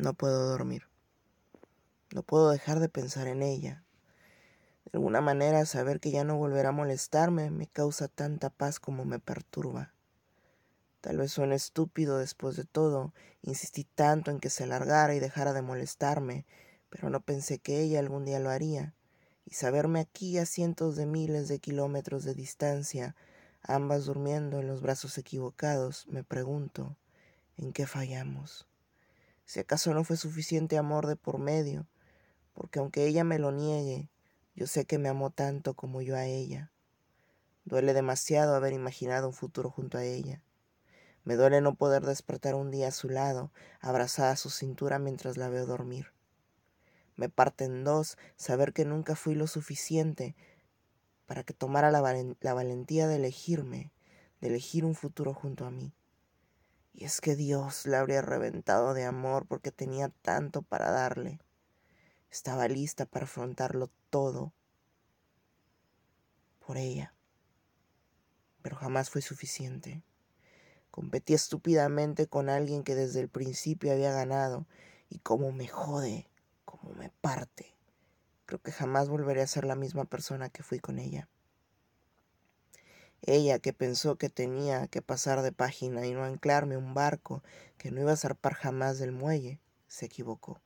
No puedo dormir. No puedo dejar de pensar en ella. De alguna manera, saber que ya no volverá a molestarme me causa tanta paz como me perturba. Tal vez suene estúpido después de todo, insistí tanto en que se largara y dejara de molestarme, pero no pensé que ella algún día lo haría, y saberme aquí a cientos de miles de kilómetros de distancia, ambas durmiendo en los brazos equivocados, me pregunto, ¿en qué fallamos? Si acaso no fue suficiente amor de por medio, porque aunque ella me lo niegue, yo sé que me amó tanto como yo a ella. Duele demasiado haber imaginado un futuro junto a ella. Me duele no poder despertar un día a su lado, abrazada a su cintura mientras la veo dormir. Me parte en dos saber que nunca fui lo suficiente para que tomara la, la valentía de elegirme, de elegir un futuro junto a mí. Y es que Dios la habría reventado de amor porque tenía tanto para darle. Estaba lista para afrontarlo todo por ella. Pero jamás fue suficiente. Competí estúpidamente con alguien que desde el principio había ganado y como me jode, como me parte. Creo que jamás volveré a ser la misma persona que fui con ella. Ella que pensó que tenía que pasar de página y no anclarme un barco que no iba a zarpar jamás del muelle, se equivocó.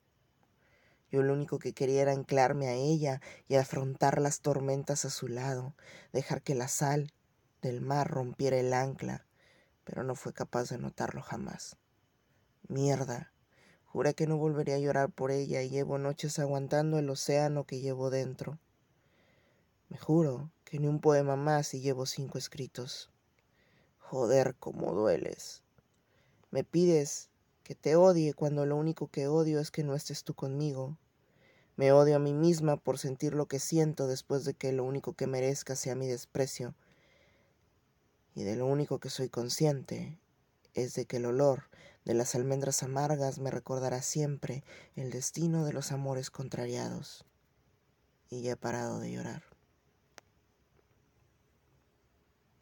Yo lo único que quería era anclarme a ella y afrontar las tormentas a su lado, dejar que la sal del mar rompiera el ancla, pero no fue capaz de notarlo jamás. Mierda. Juré que no volvería a llorar por ella y llevo noches aguantando el océano que llevo dentro. Me juro que ni un poema más y llevo cinco escritos. Joder, cómo dueles. Me pides que te odie cuando lo único que odio es que no estés tú conmigo, me odio a mí misma por sentir lo que siento después de que lo único que merezca sea mi desprecio. Y de lo único que soy consciente es de que el olor de las almendras amargas me recordará siempre el destino de los amores contrariados. Y ya he parado de llorar.